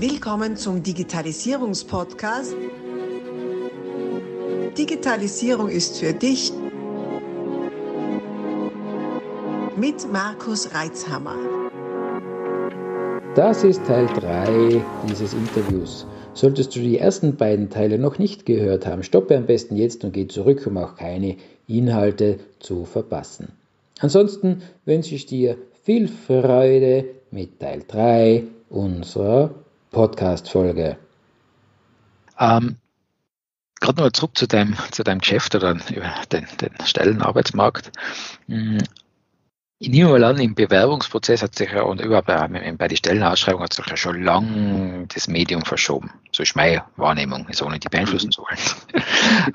Willkommen zum Digitalisierungspodcast. Digitalisierung ist für dich mit Markus Reitzhammer. Das ist Teil 3 dieses Interviews. Solltest du die ersten beiden Teile noch nicht gehört haben, stoppe am besten jetzt und geh zurück, um auch keine Inhalte zu verpassen. Ansonsten wünsche ich dir viel Freude mit Teil 3 unserer Podcast-Folge. Ähm, Gerade nochmal zurück zu deinem, zu deinem Geschäft oder über den, den Stellenarbeitsmarkt. Hm, ich nehme mal an, im Bewerbungsprozess hat sich ja und überhaupt bei der Stellenausschreibung hat sich ja schon lang das Medium verschoben. So ist meine Wahrnehmung, ist nicht die beeinflussen zu wollen.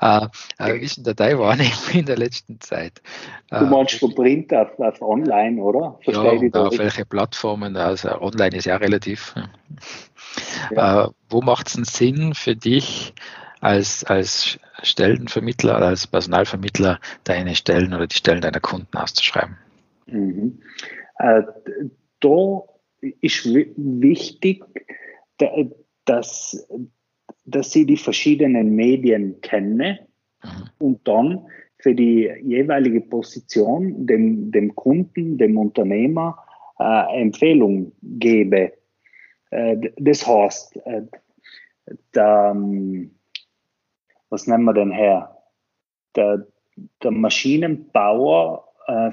äh, äh, wie ist denn deine Wahrnehmung in der letzten Zeit? Du meinst von Print auf, auf Online, oder? Verstehe ja, auf welche Plattformen, also Online ist ja relativ. Ja. Äh, wo macht es einen Sinn für dich, als, als Stellenvermittler, als Personalvermittler deine Stellen oder die Stellen deiner Kunden auszuschreiben? Mhm. Äh, da ist wichtig, dass, dass sie die verschiedenen Medien kennen mhm. und dann für die jeweilige Position dem, dem Kunden, dem Unternehmer äh, Empfehlung gebe. Äh, das heißt, äh, der, ähm, was nennen wir denn her? Der, der Maschinenbauer äh,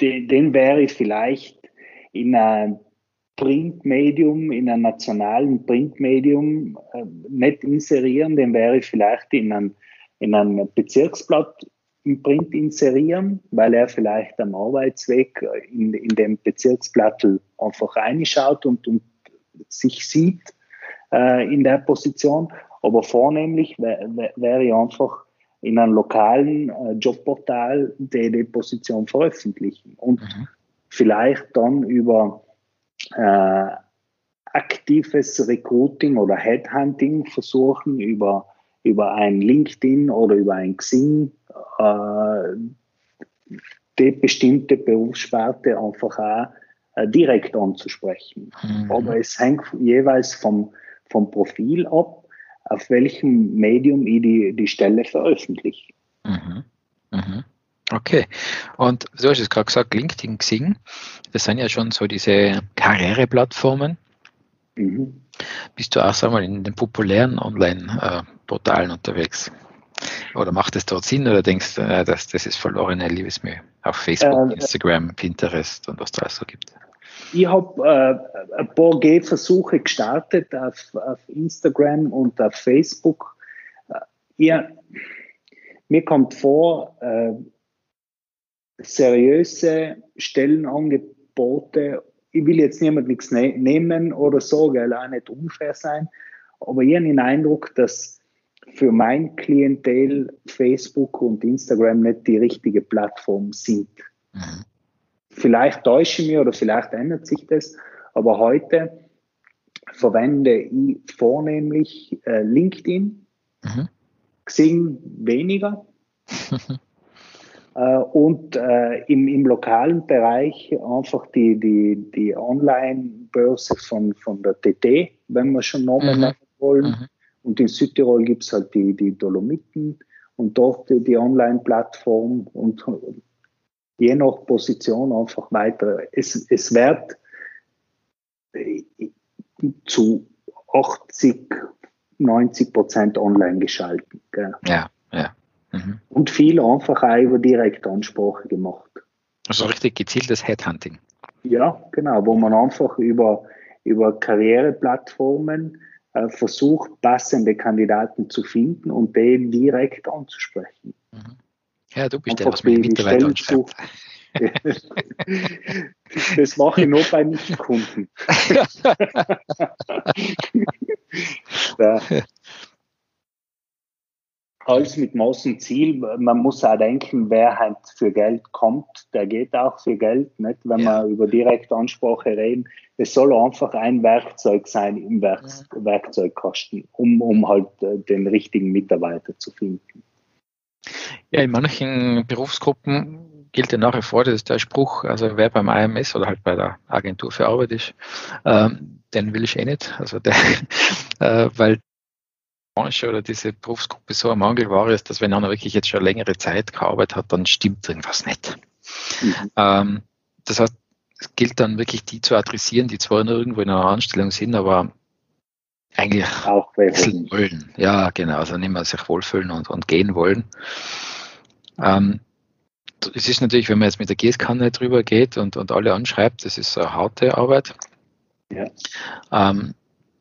den, wäre ich vielleicht in einem Printmedium, in einem nationalen Printmedium nicht inserieren, den wäre ich vielleicht in einem, in einem Bezirksblatt im Print inserieren, weil er vielleicht am Arbeitsweg in, in dem Bezirksblatt einfach reinschaut und, und sich sieht äh, in der Position. Aber vornehmlich wäre wär ich einfach in einem lokalen äh, Jobportal die, die Position veröffentlichen und mhm. vielleicht dann über äh, aktives Recruiting oder Headhunting versuchen, über, über ein LinkedIn oder über ein Xing äh, die bestimmte Berufssparte einfach auch äh, direkt anzusprechen. Mhm. Aber es hängt jeweils vom, vom Profil ab auf welchem Medium ich die, die Stelle veröffentliche. Mhm. Mhm. Okay. Und du hast es gerade gesagt, LinkedIn, Xing, das sind ja schon so diese Karriereplattformen. Mhm. Bist du auch, sag mal, in den populären Online-Portalen unterwegs? Oder macht es dort Sinn oder denkst du, äh, dass das ist verlorene Liebesmühe auf Facebook, äh, Instagram, Pinterest und was da alles so gibt? Ich habe äh, ein paar Gehversuche gestartet auf, auf, Instagram und auf Facebook. Äh, ja, mir kommt vor, äh, seriöse Stellenangebote, ich will jetzt niemand nichts ne nehmen oder so, weil auch nicht unfair sein, aber ich habe den Eindruck, dass für mein Klientel Facebook und Instagram nicht die richtige Plattform sind. Mhm. Vielleicht täusche ich mich oder vielleicht ändert sich das, aber heute verwende ich vornehmlich äh, LinkedIn, mhm. Xing weniger. äh, und äh, im, im lokalen Bereich einfach die, die, die Online-Börse von, von der TT, wenn wir schon Namen mhm. machen wollen. Und in Südtirol gibt es halt die, die Dolomiten und dort die, die Online-Plattform und je nach Position einfach weiter. Es, es wird äh, zu 80, 90 Prozent online geschalten. Gell? Ja, ja. Mhm. Und viel einfach auch über Direktansprache gemacht. Also richtig gezieltes Headhunting. Ja, genau, wo man einfach über, über Karriereplattformen äh, versucht, passende Kandidaten zu finden und den direkt anzusprechen. Mhm. Ja, du bist der, was mich anschreibt. das mache ich nur bei Nichtkunden. Alles mit Maß und Ziel. Man muss auch denken, wer halt für Geld kommt, der geht auch für Geld. Nicht? Wenn ja. wir über Direktansprache reden, es soll einfach ein Werkzeug sein im Werk ja. Werkzeugkasten, um, um halt äh, den richtigen Mitarbeiter zu finden. Ja, in manchen Berufsgruppen gilt ja nach wie vor, das ist der Spruch, also wer beim IMS oder halt bei der Agentur für Arbeit ist, ähm, den will ich eh nicht. Also der, äh, weil Branche oder diese Berufsgruppe so am Mangelware ist, dass wenn einer wirklich jetzt schon längere Zeit gearbeitet hat, dann stimmt irgendwas nicht. Mhm. Ähm, das heißt, es gilt dann wirklich die zu adressieren, die zwar irgendwo in einer Anstellung sind, aber eigentlich auch wechseln wollen. Ja, genau, also nicht mehr sich wohlfühlen und, und gehen wollen. Ähm, es ist natürlich, wenn man jetzt mit der Gießkanne drüber geht und, und alle anschreibt, das ist eine harte Arbeit. Ja. Ähm,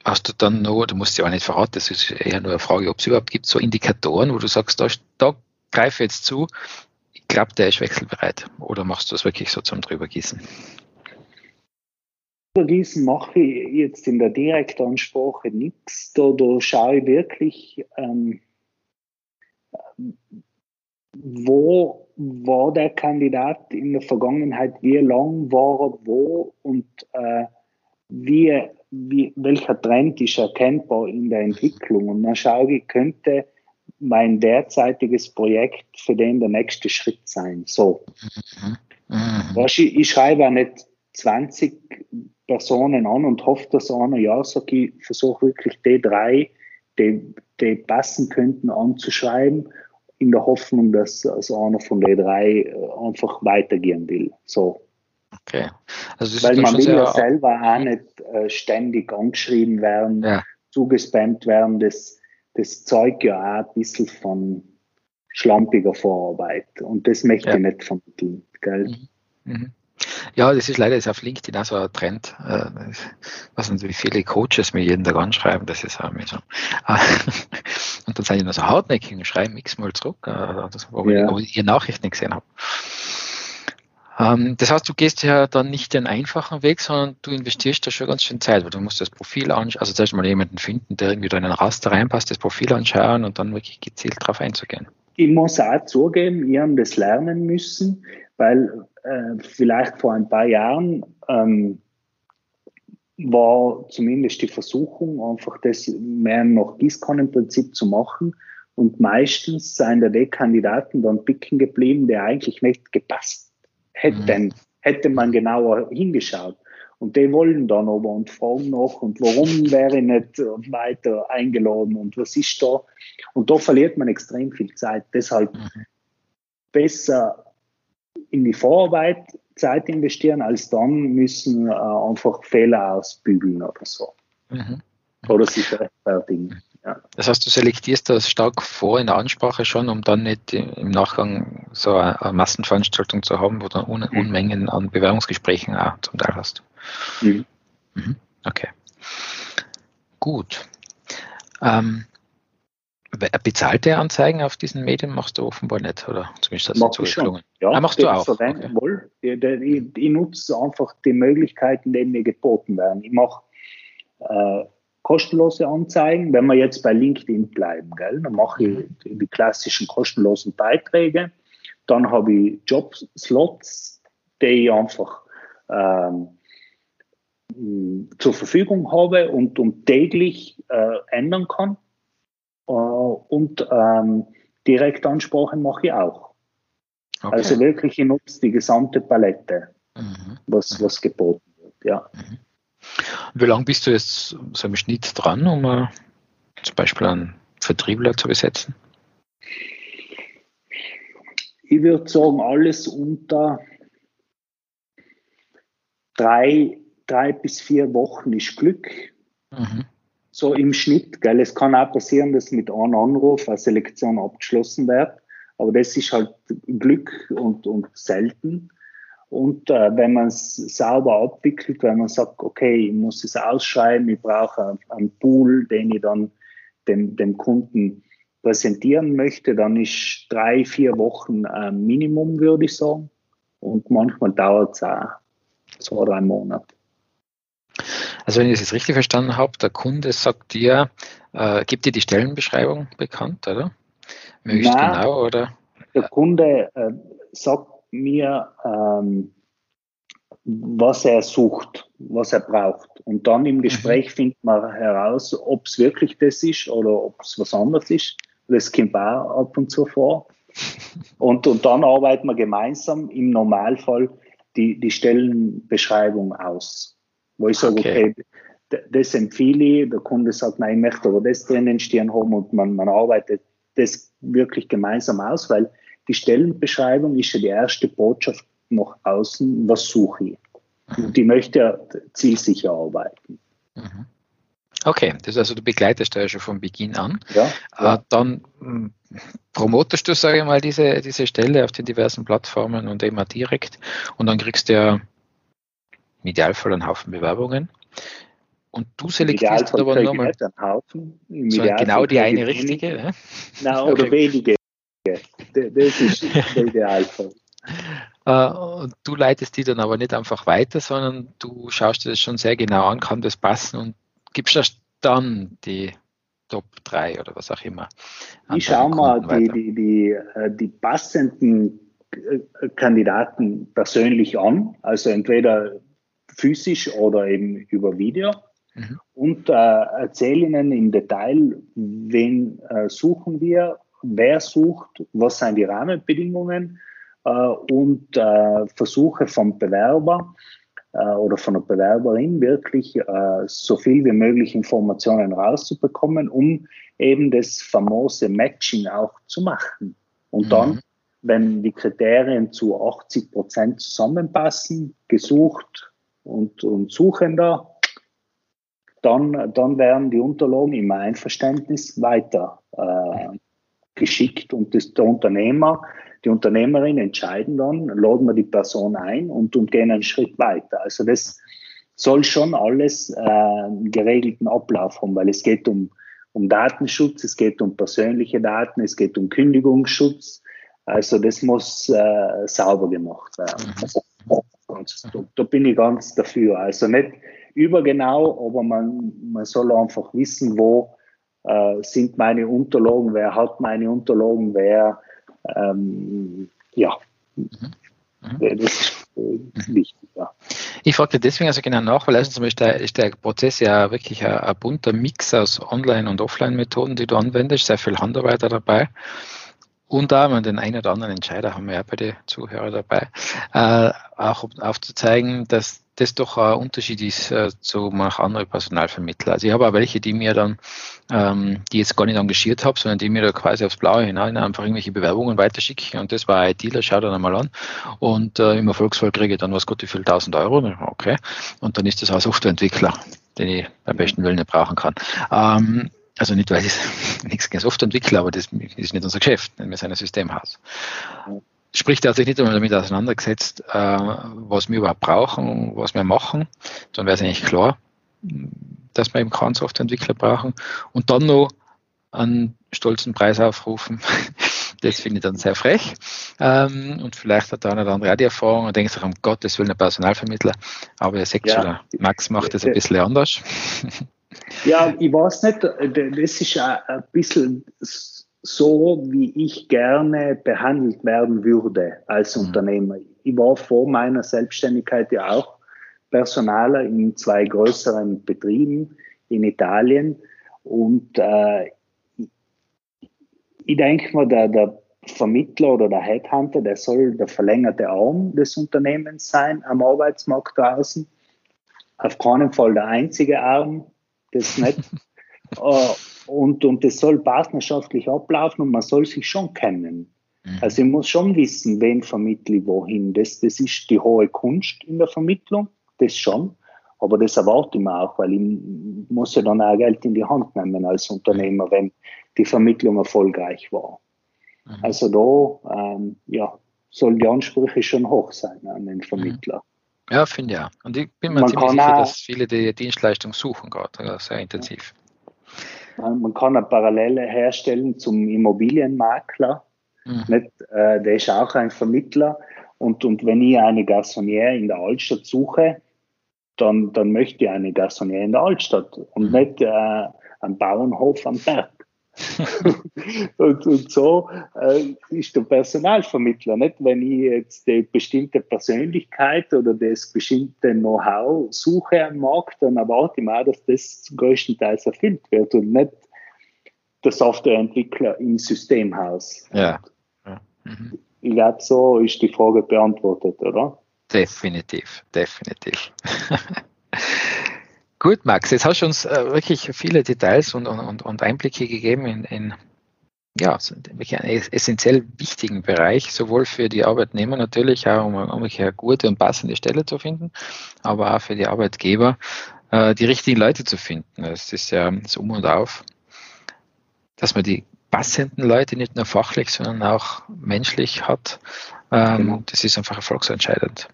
hast du dann noch, du musst ja auch nicht verraten, das ist eher nur eine Frage, ob es überhaupt gibt, so Indikatoren, wo du sagst, da, da greife jetzt zu, ich glaube, der ist wechselbereit. Oder machst du das wirklich so zum Drübergießen? Übergießen mache ich jetzt in der Direktansprache nichts. Da, da schaue ich wirklich, ähm, wo war der Kandidat in der Vergangenheit, wie lang war er wo und äh, wie, wie, welcher Trend ist erkennbar in der Entwicklung. Und dann schaue ich, könnte mein derzeitiges Projekt für den der nächste Schritt sein. So. Mhm. Mhm. Ich, ich schreibe auch nicht 20 Personen an und hoffe, dass einer ja sagt, ich versuche wirklich die drei, die, die passen könnten, anzuschreiben, in der Hoffnung, dass also einer von den drei äh, einfach weitergehen will. So. Okay. Also Weil man will ja selber auch nicht äh, ständig angeschrieben werden, ja. zugespammt werden. Das, das zeugt ja auch ein bisschen von schlampiger Vorarbeit. Und das möchte ja. ich nicht vermitteln. Gell? Mhm. Mhm. Ja, das ist leider jetzt auf LinkedIn auch so ein Trend. Äh, ich weiß nicht, wie viele Coaches mir jeden Tag anschreiben, das ist auch so. Und dann sind die noch so hartnäckig und schreiben x-mal zurück, äh, wo ja. ich ihre Nachrichten gesehen habe. Ähm, das heißt, du gehst ja dann nicht den einfachen Weg, sondern du investierst da schon ganz schön Zeit, weil du musst das Profil anschauen, also zuerst mal jemanden finden, der irgendwie da in einen Raster reinpasst, das Profil anschauen und dann wirklich gezielt darauf einzugehen. Ich muss auch zugeben, wir haben das lernen müssen, weil äh, vielleicht vor ein paar Jahren ähm, war zumindest die Versuchung, einfach das mehr noch Gießkannenprinzip zu machen. Und meistens seien da die Kandidaten dann picken geblieben, der eigentlich nicht gepasst hätten. Mhm. Hätte man genauer hingeschaut. Und die wollen dann aber und fragen noch, und warum wäre ich nicht weiter eingeladen und was ist da? Und da verliert man extrem viel Zeit. Deshalb mhm. besser in die Vorarbeit Zeit investieren, als dann müssen äh, einfach Fehler ausbügeln oder so. Mhm. Oder sich rechtfertigen. Ja. Das heißt, du selektierst das stark vor in der Ansprache schon, um dann nicht im Nachgang so eine, Massenveranstaltung zu haben, wo du Un mhm. Unmengen an Bewerbungsgesprächen auch zum Teil hast. Mhm. Mhm. Okay. Gut. Ähm, Bezahlte Anzeigen auf diesen Medien machst du offenbar nicht, oder zumindest hast du so gelungen. Ja, ah, machst du auch. Okay. Wohl. Ich, ich, ich, nutze einfach die Möglichkeiten, die mir geboten werden. Ich mache äh, kostenlose Anzeigen, wenn wir jetzt bei LinkedIn bleiben, gell? dann mache ich mhm. die klassischen kostenlosen Beiträge. Dann habe ich Jobslots, die ich einfach ähm, zur Verfügung habe und, und täglich äh, ändern kann. Äh, und ähm, Direktansprache mache ich auch. Okay. Also wirklich, ich nutze die gesamte Palette, mhm. was, was geboten wird. Ja. Mhm. Wie lange bist du jetzt so im Schnitt dran, um uh, zum Beispiel einen Vertriebler zu besetzen? Ich würde sagen, alles unter drei, drei bis vier Wochen ist Glück. Mhm so im Schnitt. Gell? Es kann auch passieren, dass mit einem Anruf eine Selektion abgeschlossen wird, aber das ist halt Glück und, und selten. Und äh, wenn man es sauber abwickelt, wenn man sagt, okay, ich muss es ausschreiben, ich brauche einen Pool, den ich dann dem, dem Kunden präsentieren möchte, dann ist drei, vier Wochen ein Minimum, würde ich sagen. Und manchmal dauert es auch zwei, drei Monate. Also wenn ich das jetzt richtig verstanden habe, der Kunde sagt dir, äh, gibt dir die Stellenbeschreibung bekannt, oder? Möglichst Nein, genau, oder? Der Kunde äh, sagt mir, ähm, was er sucht, was er braucht. Und dann im Gespräch mhm. findet man heraus, ob es wirklich das ist oder ob es was anderes ist. Das kommt auch ab und zu vor. Und, und dann arbeiten wir gemeinsam im Normalfall die, die Stellenbeschreibung aus. Wo ich sage, okay, okay das empfehle ich, der Kunde sagt, nein, ich möchte aber das drinnen stehen haben und man, man arbeitet das wirklich gemeinsam aus, weil die Stellenbeschreibung ist ja die erste Botschaft nach außen, was suche ich. Und die möchte ja zielsicher arbeiten. Mhm. Okay, das also du begleitest da ja schon von Beginn an. Ja, ja. Äh, dann hm, promotest du, sage ich mal, diese, diese Stelle auf den diversen Plattformen und immer direkt und dann kriegst du ja im Idealfall einen Haufen Bewerbungen. Und du selektierst aber nochmal genau die eine richtige. Ja? Nein, oder okay. wenige. Das ist der Idealfall. Uh, du leitest die dann aber nicht einfach weiter, sondern du schaust dir das schon sehr genau an, kann das passen und gibst erst dann die Top 3 oder was auch immer. Ich schaue mal die, die, die, äh, die passenden äh, Kandidaten persönlich an, also entweder physisch oder eben über Video mhm. und äh, erzähle Ihnen im Detail, wen äh, suchen wir, wer sucht, was sind die Rahmenbedingungen äh, und äh, versuche vom Bewerber äh, oder von der Bewerberin wirklich äh, so viel wie möglich Informationen rauszubekommen, um eben das famose Matching auch zu machen. Und mhm. dann, wenn die Kriterien zu 80 Prozent zusammenpassen, gesucht und, und Suchender, dann, dann werden die Unterlagen im Einverständnis weiter äh, geschickt und das, der Unternehmer, die Unternehmerin entscheiden dann, laden wir die Person ein und, und gehen einen Schritt weiter. Also das soll schon alles äh, einen geregelten Ablauf haben, weil es geht um, um Datenschutz, es geht um persönliche Daten, es geht um Kündigungsschutz. Also das muss äh, sauber gemacht werden. Mhm. Da, da bin ich ganz dafür. Also nicht übergenau, aber man, man soll einfach wissen, wo äh, sind meine Unterlagen, wer hat meine Unterlagen, wer, ähm, ja, mhm. Mhm. das ist äh, wichtig. Ja. Ich fragte deswegen also genau nach, weil erstens ist der, ist der Prozess ja wirklich ein, ein bunter Mix aus Online- und Offline-Methoden, die du anwendest, sehr viel Handarbeit dabei. Und auch den einen oder anderen Entscheider haben wir ja bei den Zuhörern dabei, äh, auch aufzuzeigen, dass das doch ein Unterschied ist äh, zu manch anderen Personalvermittler. Also ich habe auch welche, die mir dann, ähm, die jetzt gar nicht engagiert habe, sondern die mir da quasi aufs Blaue hinein einfach irgendwelche Bewerbungen weiterschicken und das war ein Dealer, schau dann einmal an und äh, im Erfolgsfall kriege ich dann was Gott wie viel 1000 Euro, okay, und dann ist das auch Softwareentwickler, den ich beim besten Willen nicht brauchen kann. Ähm, also nicht, weil ich nichts gegen Softwareentwickler, aber das ist nicht unser Geschäft, wir sind ein Systemhaus sprich, der hat sich nicht einmal damit auseinandergesetzt, äh, was wir überhaupt brauchen, was wir machen. Dann wäre es eigentlich klar, dass wir eben keinen Softwareentwickler brauchen. Und dann noch einen stolzen Preis aufrufen. Das finde ich dann sehr frech. Ähm, und vielleicht hat der eine oder andere auch die Erfahrung und denkt sich, um Gottes Willen, ein Personalvermittler. Aber ihr seht ja. schon, Max macht das ein bisschen anders. Ja, ich weiß nicht, das ist ein bisschen so, wie ich gerne behandelt werden würde als mhm. Unternehmer. Ich war vor meiner Selbstständigkeit ja auch Personaler in zwei größeren Betrieben in Italien und äh, ich denke mal, der, der Vermittler oder der Headhunter, der soll der verlängerte Arm des Unternehmens sein am Arbeitsmarkt draußen. Auf keinen Fall der einzige Arm, das nicht. Äh, und, und das soll partnerschaftlich ablaufen und man soll sich schon kennen. Mhm. Also ich muss schon wissen, wen vermittle ich wohin. Das, das ist die hohe Kunst in der Vermittlung, das schon. Aber das erwarte ich mir auch, weil ich muss ja dann auch Geld in die Hand nehmen als Unternehmer, wenn die Vermittlung erfolgreich war. Mhm. Also da, ähm, ja, sollen die Ansprüche schon hoch sein an den Vermittler. Ja, finde ich auch. Und ich bin mir man ziemlich sicher, dass viele die Dienstleistung suchen gerade, sehr intensiv. Man kann eine Parallele herstellen zum Immobilienmakler. Mhm. Nicht, äh, der ist auch ein Vermittler. Und, und wenn ich eine Garçonniere in der Altstadt suche, dann, dann möchte ich eine Garçonniere in der Altstadt und mhm. nicht äh, einen Bauernhof am Berg. und, und so äh, ist der Personalvermittler, nicht? Wenn ich jetzt die bestimmte Persönlichkeit oder das bestimmte Know-how suche am Markt, dann erwarte ich mal, dass das größtenteils erfüllt wird und nicht der Softwareentwickler im Systemhaus. Ja. ja. Mhm. Ich glaube, so ist die Frage beantwortet, oder? Definitiv, definitiv. Gut, Max, jetzt hast du uns äh, wirklich viele Details und, und, und Einblicke gegeben in, in ja, einen essentiell wichtigen Bereich, sowohl für die Arbeitnehmer natürlich, auch um, um eine gute und passende Stelle zu finden, aber auch für die Arbeitgeber, äh, die richtigen Leute zu finden. Es ist ja so um und auf, dass man die passenden Leute nicht nur fachlich, sondern auch menschlich hat. Ähm, genau. Das ist einfach erfolgsentscheidend.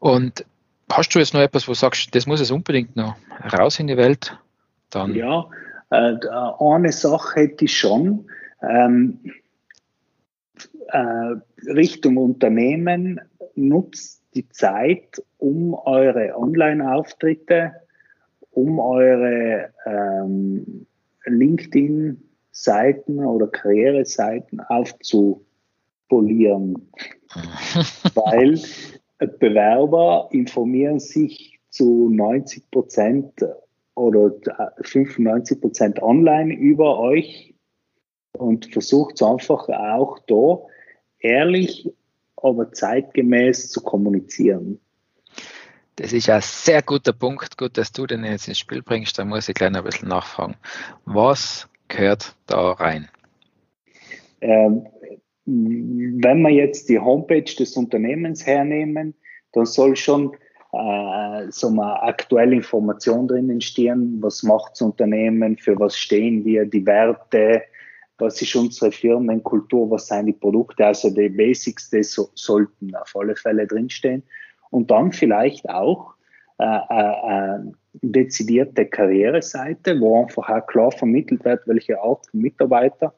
Und hast du jetzt noch etwas, wo du sagst, das muss es unbedingt noch raus in die Welt? Dann ja, äh, eine Sache hätte ich schon. Ähm, äh, Richtung Unternehmen nutzt die Zeit, um eure Online-Auftritte, um eure ähm, LinkedIn-Seiten oder Karriereseiten aufzupolieren. Weil Bewerber informieren sich zu 90 Prozent oder 95 Prozent online über euch und versucht einfach auch da ehrlich, aber zeitgemäß zu kommunizieren. Das ist ein sehr guter Punkt. Gut, dass du den jetzt ins Spiel bringst. Da muss ich gleich ein bisschen nachfragen. Was gehört da rein? Ähm, wenn wir jetzt die Homepage des Unternehmens hernehmen, dann soll schon äh, so eine aktuelle Information drinnen stehen. Was macht das Unternehmen? Für was stehen wir? Die Werte? Was ist unsere Firmenkultur? Was sind die Produkte? Also die Basics, die so, sollten auf alle Fälle drinstehen. Und dann vielleicht auch äh, äh, äh, dezidierte Karriereseite, wo einfach auch klar vermittelt wird, welche Art von Mitarbeiter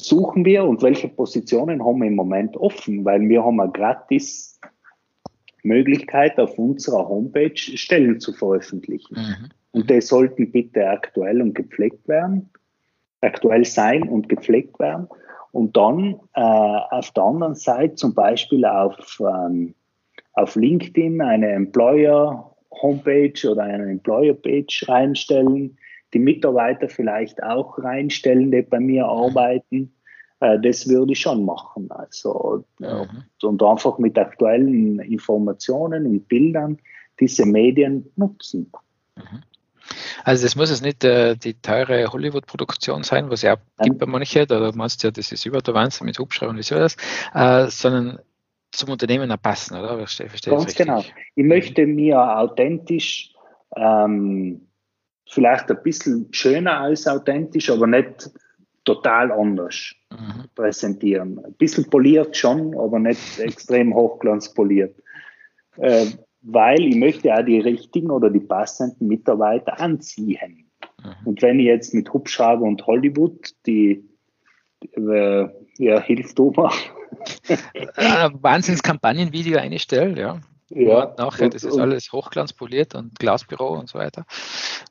suchen wir und welche Positionen haben wir im Moment offen, weil wir haben eine gratis Möglichkeit auf unserer Homepage Stellen zu veröffentlichen. Mhm. Und die sollten bitte aktuell und gepflegt werden, aktuell sein und gepflegt werden. Und dann äh, auf der anderen Seite zum Beispiel auf, ähm, auf LinkedIn eine Employer Homepage oder eine Employer Page reinstellen, die Mitarbeiter vielleicht auch reinstellen, die bei mir arbeiten. Äh, das würde ich schon machen. Also, mhm. und einfach mit aktuellen Informationen und Bildern diese Medien nutzen. Mhm. Also das muss jetzt nicht äh, die teure Hollywood-Produktion sein, was ja gibt bei manchen, da meinst du ja, das ist über der Wahnsinn mit Hubschrauber und so was, äh, sondern zum Unternehmen passen, oder? Verstehe, verstehe Ganz genau. Ich möchte mir authentisch ähm, vielleicht ein bisschen schöner als authentisch, aber nicht total anders mhm. präsentieren. Ein bisschen poliert schon, aber nicht extrem hochglanzpoliert. Äh, weil ich möchte auch die richtigen oder die passenden Mitarbeiter anziehen. Mhm. Und wenn ich jetzt mit Hubschrauber und Hollywood die, äh, ja, hilft du mal. Wahnsinnskampagnenvideo einstelle, ja. Ja. nachher, und, das ist und, alles hochglanzpoliert und Glasbüro und so weiter.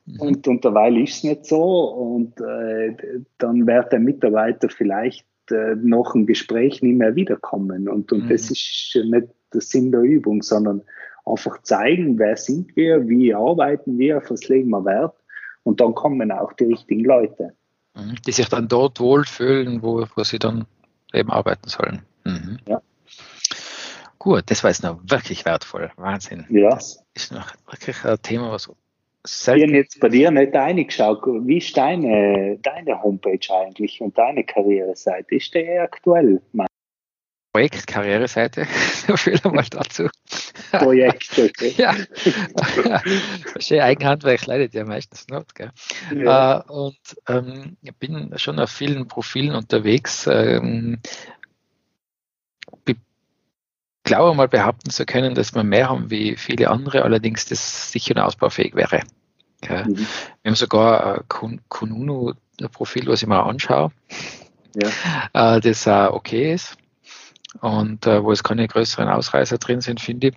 Mhm. Und, und derweil ist es nicht so und äh, dann wird der Mitarbeiter vielleicht äh, noch ein Gespräch nie mehr wiederkommen. Und, und mhm. das ist nicht der Sinn der Übung, sondern einfach zeigen, wer sind wir, wie arbeiten wir, auf was legen wir Wert und dann kommen auch die richtigen Leute. Mhm. Die sich dann dort wohlfühlen, wo, wo sie dann eben arbeiten sollen. Mhm. Ja. Gut, das war jetzt noch wirklich wertvoll. Wahnsinn. Ja. Das ist noch wirklich ein Thema, was selten. Ich habe jetzt bei dir nicht reingeschaut. Wie ist deine, deine Homepage eigentlich und deine Karriereseite? Ist der eher aktuell? Projekt, Karriereseite, so viel einmal dazu. Projekt, okay. ja. Schön Eigenhandwerk leidet ja meistens nicht. Gell? Ja. Uh, und ähm, ich bin schon auf vielen Profilen unterwegs. Ähm, glaube mal behaupten zu können, dass wir mehr haben wie viele andere, allerdings das sicher ausbaufähig wäre. Ja. Mhm. Wir haben sogar ein Kununu-Profil, was ich mal anschaue, ja. äh, das auch okay ist und äh, wo es keine größeren Ausreißer drin sind, finde ich.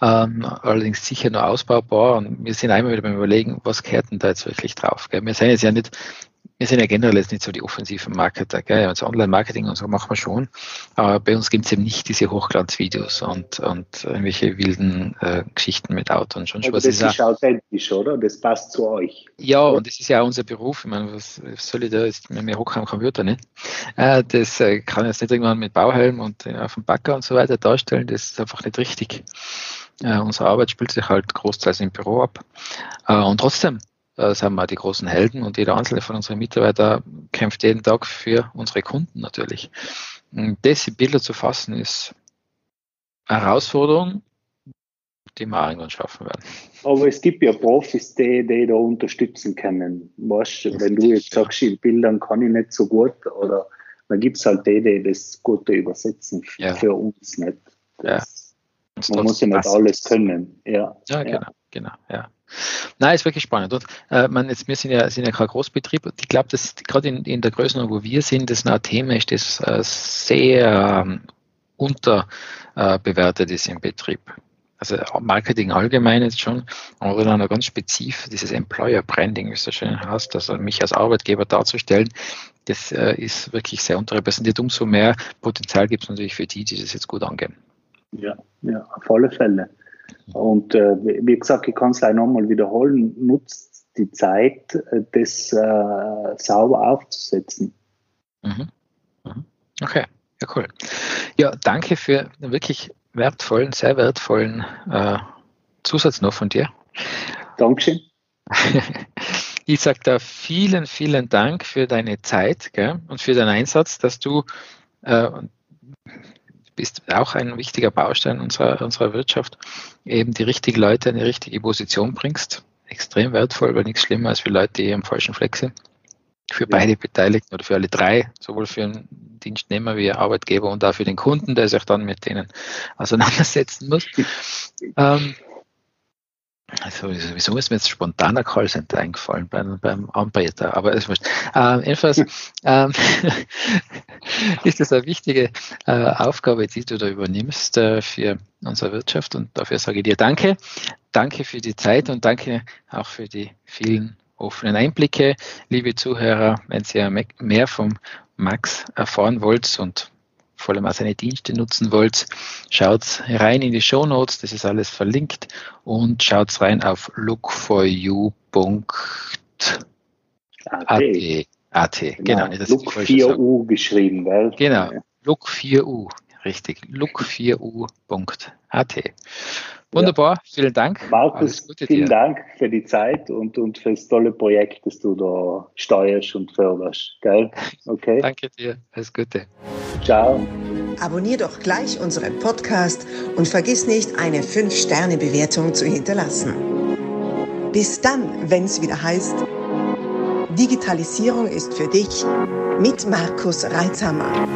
Ähm, allerdings sicher nur ausbaubar und wir sind einmal wieder beim Überlegen, was gehört denn da jetzt wirklich drauf. Gell? Wir sind jetzt ja nicht wir sind ja generell jetzt nicht so die offensiven Marketer. Gell? Also Online-Marketing und so machen wir schon. Aber bei uns gibt es eben nicht diese Hochglanzvideos und, und irgendwelche wilden äh, Geschichten mit Auto und schon also. Das ist, ist authentisch, oder? Das passt zu euch. Ja, und das ist ja auch unser Beruf. Ich meine, was soll ich da jetzt mit mir hocken am Computer nicht? Äh, das äh, kann ich jetzt nicht irgendwann mit Bauhelm und äh, auf dem Backer und so weiter darstellen. Das ist einfach nicht richtig. Äh, unsere Arbeit spielt sich halt großteils im Büro ab. Äh, und trotzdem, äh, sind wir die großen Helden und jeder einzelne von unseren Mitarbeitern kämpft jeden Tag für unsere Kunden natürlich. Und das in Bilder zu fassen ist eine Herausforderung, die wir irgendwann schaffen werden. Aber es gibt ja Profis, die, die da unterstützen können. Weißt, wenn du jetzt sagst, in Bildern kann ich nicht so gut, oder dann gibt es halt die, die das Gute übersetzen ja. für uns nicht. Das, ja. Man muss ja nicht alles können. Ja, ja, genau, genau, ja. Nein, ist wirklich spannend. Und äh, man, jetzt, wir sind ja, sind ja kein Großbetrieb. Ich glaube, dass gerade in, in der Größenordnung, wo wir sind, das ein Thema ist, das äh, sehr ähm, unterbewertet äh, ist im Betrieb. Also Marketing allgemein jetzt schon, aber dann ganz spezifisch, dieses Employer Branding, wie es so schön heißt, also mich als Arbeitgeber darzustellen, das äh, ist wirklich sehr unterrepräsentiert. Umso mehr Potenzial gibt es natürlich für die, die das jetzt gut angehen. Ja, ja, auf alle Fälle. Und äh, wie gesagt, ich kann es gleich nochmal wiederholen, nutzt die Zeit, äh, das äh, sauber aufzusetzen. Mhm. mhm. Okay, ja cool. Ja, danke für wirklich wertvollen, sehr wertvollen äh, Zusatz noch von dir. Dankeschön. ich sage da vielen, vielen Dank für deine Zeit gell, und für deinen Einsatz, dass du äh, bist auch ein wichtiger Baustein unserer, unserer Wirtschaft, eben die richtigen Leute in die richtige Position bringst. Extrem wertvoll, weil nichts schlimmer als für Leute, die am falschen Fleck sind. Für beide Beteiligten oder für alle drei, sowohl für den Dienstnehmer wie Arbeitgeber und auch für den Kunden, der sich dann mit denen auseinandersetzen muss. ähm, also, wieso ist mir jetzt spontaner Callcenter eingefallen beim, beim Anbieter? Aber es wurscht. Ähm, jedenfalls ähm, ist das eine wichtige äh, Aufgabe, die du da übernimmst äh, für unsere Wirtschaft und dafür sage ich dir Danke. Danke für die Zeit und danke auch für die vielen offenen Einblicke. Liebe Zuhörer, wenn Sie mehr vom Max erfahren wollt und vor allem auch seine Dienste nutzen wollt, schaut rein in die Show Notes, das ist alles verlinkt und schaut rein auf lookforyou.at. AT, genau. genau Look 4U geschrieben, gell? Genau, Look 4U, richtig. Look4u.at. Wunderbar, ja. vielen Dank. Markus, vielen dir. Dank für die Zeit und, und für das tolle Projekt, das du da steuerst und förderst. Gell? Okay. Danke dir, alles Gute. Ciao. Abonnier doch gleich unseren Podcast und vergiss nicht, eine 5-Sterne-Bewertung zu hinterlassen. Bis dann, wenn es wieder heißt, Digitalisierung ist für dich mit Markus Reitzhammer.